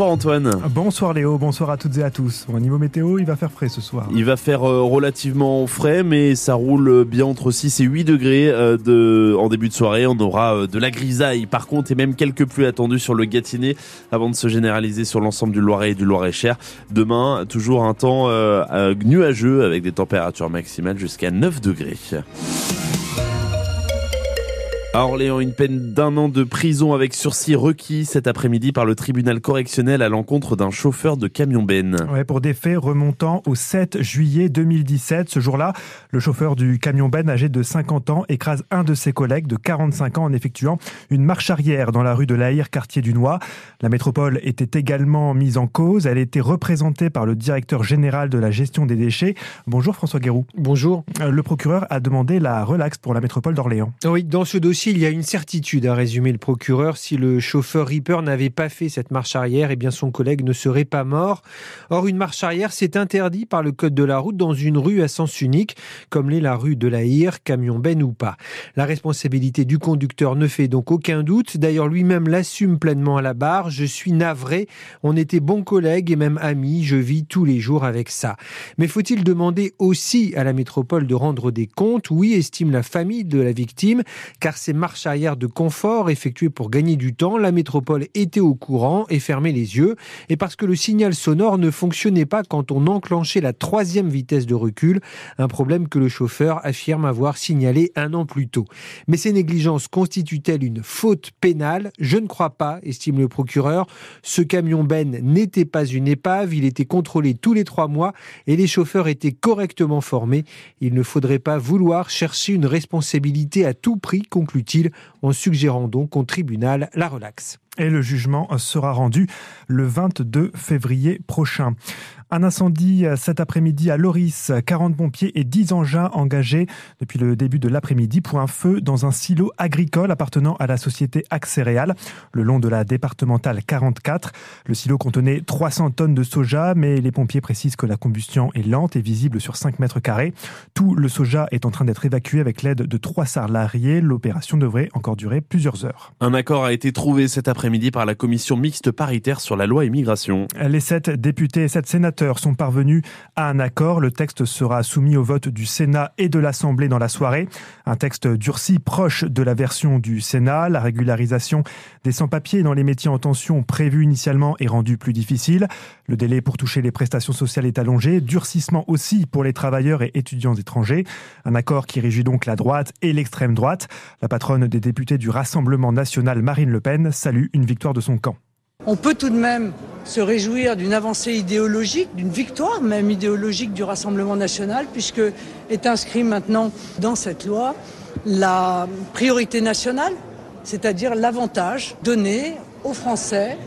Bonsoir Antoine. Bonsoir Léo, bonsoir à toutes et à tous. Au niveau météo, il va faire frais ce soir. Il va faire euh, relativement frais, mais ça roule bien entre 6 et 8 degrés euh, de, en début de soirée. On aura euh, de la grisaille par contre et même quelques pluies attendues sur le Gâtinais avant de se généraliser sur l'ensemble du Loiret et du Loiret-Cher. Demain, toujours un temps nuageux avec des températures maximales jusqu'à 9 degrés. À Orléans, une peine d'un an de prison avec sursis requis cet après-midi par le tribunal correctionnel à l'encontre d'un chauffeur de camion-ben. Ouais, pour des faits remontant au 7 juillet 2017. Ce jour-là, le chauffeur du camion-ben âgé de 50 ans écrase un de ses collègues de 45 ans en effectuant une marche arrière dans la rue de l'Aïr, quartier du Noix. La métropole était également mise en cause. Elle était représentée par le directeur général de la gestion des déchets. Bonjour François Guérou. Bonjour. Euh, le procureur a demandé la relaxe pour la métropole d'Orléans. Oui, dans ce dossier, il y a une certitude, à résumer le procureur. Si le chauffeur Reaper n'avait pas fait cette marche arrière, eh bien son collègue ne serait pas mort. Or, une marche arrière, c'est interdit par le code de la route dans une rue à sens unique, comme l'est la rue de la Hire, camion ben ou pas. La responsabilité du conducteur ne fait donc aucun doute. D'ailleurs, lui-même l'assume pleinement à la barre. Je suis navré. On était bons collègues et même amis. Je vis tous les jours avec ça. Mais faut-il demander aussi à la métropole de rendre des comptes? Oui, estime la famille de la victime, car ces marches arrière de confort effectuées pour gagner du temps, la métropole était au courant et fermait les yeux. Et parce que le signal sonore ne fonctionnait pas quand on enclenchait la troisième vitesse de recul, un problème que le chauffeur affirme avoir signalé un an plus tôt. Mais ces négligences constituent-elles une faute pénale? Je ne crois pas, estime le procureur. Ce camion Ben n'était pas une épave, il était contrôlé tous les trois mois et les chauffeurs étaient correctement formés. Il ne faudrait pas vouloir chercher une responsabilité à tout prix, en suggérant donc au tribunal la relaxe. Et le jugement sera rendu le 22 février prochain. Un incendie cet après-midi à Loris. 40 pompiers et 10 engins engagés depuis le début de l'après-midi pour un feu dans un silo agricole appartenant à la société Axéréal, le long de la départementale 44. Le silo contenait 300 tonnes de soja, mais les pompiers précisent que la combustion est lente et visible sur 5 mètres carrés. Tout le soja est en train d'être évacué avec l'aide de trois salariés. L'opération devrait encore durer plusieurs heures. Un accord a été trouvé cet après-midi par la commission mixte paritaire sur la loi immigration. Les sept députés et sept sénateurs sont parvenus à un accord. Le texte sera soumis au vote du Sénat et de l'Assemblée dans la soirée. Un texte durci proche de la version du Sénat. La régularisation des sans-papiers dans les métiers en tension prévue initialement est rendue plus difficile. Le délai pour toucher les prestations sociales est allongé. Durcissement aussi pour les travailleurs et étudiants étrangers. Un accord qui réjouit donc la droite et l'extrême droite. La patronne des députés du Rassemblement national, Marine Le Pen, salue une victoire de son camp. On peut tout de même se réjouir d'une avancée idéologique, d'une victoire même idéologique du Rassemblement national, puisque est inscrit maintenant dans cette loi la priorité nationale, c'est-à-dire l'avantage donné aux Français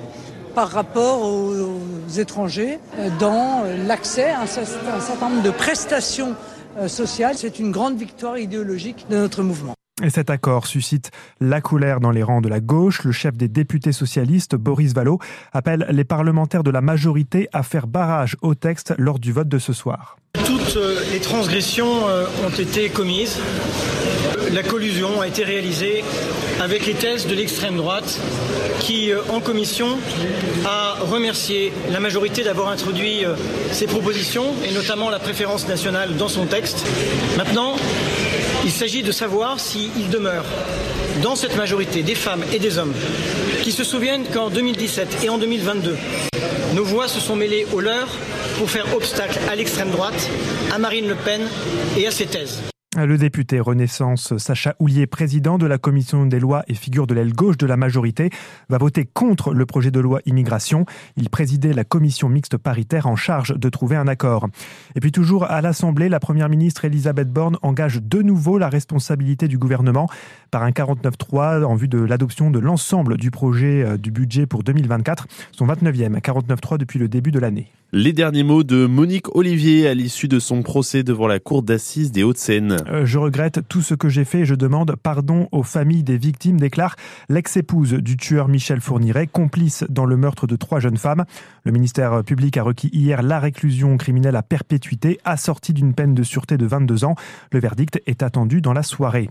par rapport aux, étrangers dans l'accès à un certain nombre de prestations euh, sociales. C'est une grande victoire idéologique de notre mouvement. Et cet accord suscite la colère dans les rangs de la gauche. Le chef des députés socialistes, Boris Vallot, appelle les parlementaires de la majorité à faire barrage au texte lors du vote de ce soir. Toutes euh, les transgressions euh, ont été commises. La collusion a été réalisée avec les thèses de l'extrême droite qui, euh, en commission, a remercié la majorité d'avoir introduit ces propositions et notamment la préférence nationale dans son texte. Maintenant, il s'agit de savoir s'il demeure dans cette majorité des femmes et des hommes qui se souviennent qu'en 2017 et en 2022, nos voix se sont mêlées aux leurs pour faire obstacle à l'extrême droite, à Marine Le Pen et à ses thèses. Le député Renaissance Sacha Houlier, président de la commission des lois et figure de l'aile gauche de la majorité, va voter contre le projet de loi immigration. Il présidait la commission mixte paritaire en charge de trouver un accord. Et puis toujours à l'Assemblée, la première ministre Elisabeth Borne engage de nouveau la responsabilité du gouvernement par un 49-3 en vue de l'adoption de l'ensemble du projet euh, du budget pour 2024, son 29e 49-3 depuis le début de l'année. Les derniers mots de Monique Olivier à l'issue de son procès devant la cour d'assises des Hauts-de-Seine. Euh, je regrette tout ce que j'ai fait et je demande pardon aux familles des victimes, déclare l'ex-épouse du tueur Michel Fourniret, complice dans le meurtre de trois jeunes femmes. Le ministère public a requis hier la réclusion criminelle à perpétuité, assortie d'une peine de sûreté de 22 ans. Le verdict est attendu dans la soirée.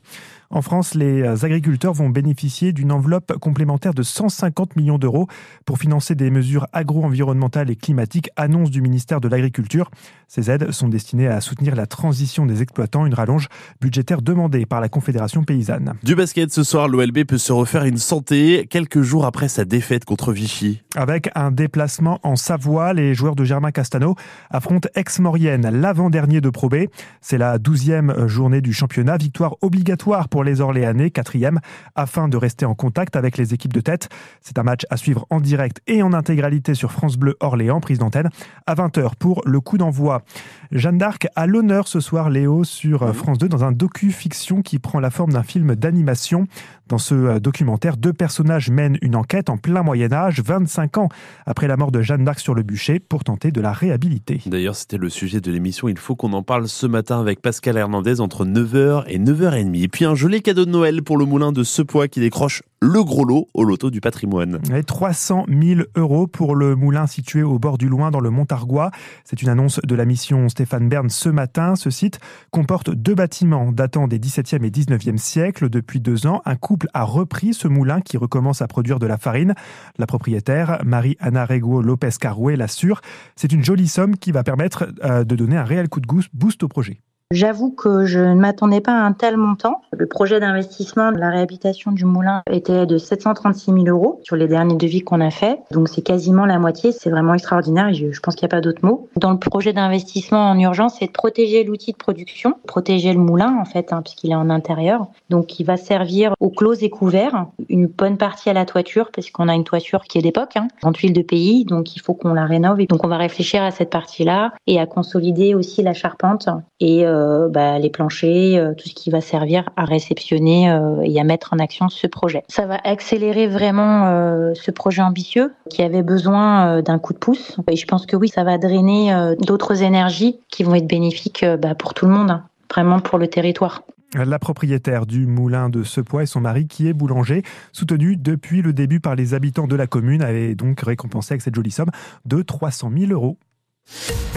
En France, les agriculteurs vont bénéficier d'une enveloppe complémentaire de 150 millions d'euros pour financer des mesures agro-environnementales et climatiques, annonce du ministère de l'Agriculture. Ces aides sont destinées à soutenir la transition des exploitants, une rallonge budgétaire demandée par la Confédération paysanne. Du basket ce soir, l'OLB peut se refaire une santé quelques jours après sa défaite contre Vichy. Avec un déplacement en Savoie, les joueurs de Germain Castano affrontent Aix-Maurienne, l'avant-dernier de Pro B. C'est la douzième journée du championnat, victoire obligatoire pour les Orléanais, quatrième, afin de rester en contact avec les équipes de tête. C'est un match à suivre en direct et en intégralité sur France Bleu Orléans, prise d'antenne, à 20h pour le coup d'envoi. Jeanne d'Arc a l'honneur ce soir, Léo, sur France 2, dans un docu-fiction qui prend la forme d'un film d'animation. Dans ce euh, documentaire, deux personnages mènent une enquête en plein Moyen-Âge, 25 ans après la mort de Jeanne d'Arc sur le bûcher, pour tenter de la réhabiliter. D'ailleurs, c'était le sujet de l'émission. Il faut qu'on en parle ce matin avec Pascal Hernandez entre 9h et 9h30. Et puis un joli cadeau de Noël pour le moulin de Sepois qui décroche le gros lot au loto du patrimoine. Et 300 000 euros pour le moulin situé au bord du Loing dans le Montargois. C'est une annonce de la mission Stéphane Bern ce matin. Ce site comporte deux bâtiments datant des 17e et 19e siècles. Depuis deux ans, un couple a repris ce moulin qui recommence à produire de la farine. La propriétaire, Marie-Anna Rego Lopez Caroué, l'assure. C'est une jolie somme qui va permettre euh, de donner un réel coup de boost au projet. J'avoue que je ne m'attendais pas à un tel montant. Le projet d'investissement de la réhabilitation du moulin était de 736 000 euros sur les derniers devis qu'on a fait. Donc c'est quasiment la moitié. C'est vraiment extraordinaire. Je, pense qu'il n'y a pas d'autre mot. Dans le projet d'investissement en urgence, c'est de protéger l'outil de production, protéger le moulin en fait, hein, puisqu'il est en intérieur. Donc il va servir aux clos et couverts, une bonne partie à la toiture, parce qu'on a une toiture qui est d'époque, hein, en tuile de pays. Donc il faut qu'on la rénove. Et donc on va réfléchir à cette partie-là et à consolider aussi la charpente et euh, euh, bah, les planchers, euh, tout ce qui va servir à réceptionner euh, et à mettre en action ce projet. Ça va accélérer vraiment ce projet ambitieux qui avait besoin d'un coup de pouce. Et je pense que oui, ça va drainer d'autres énergies qui vont être bénéfiques bah, pour tout le monde, hein, vraiment pour le territoire. La propriétaire du moulin de Sepois et son mari, qui est boulanger, soutenu depuis le début par les habitants de la commune, avait donc récompensé avec cette jolie somme de 300 000 euros.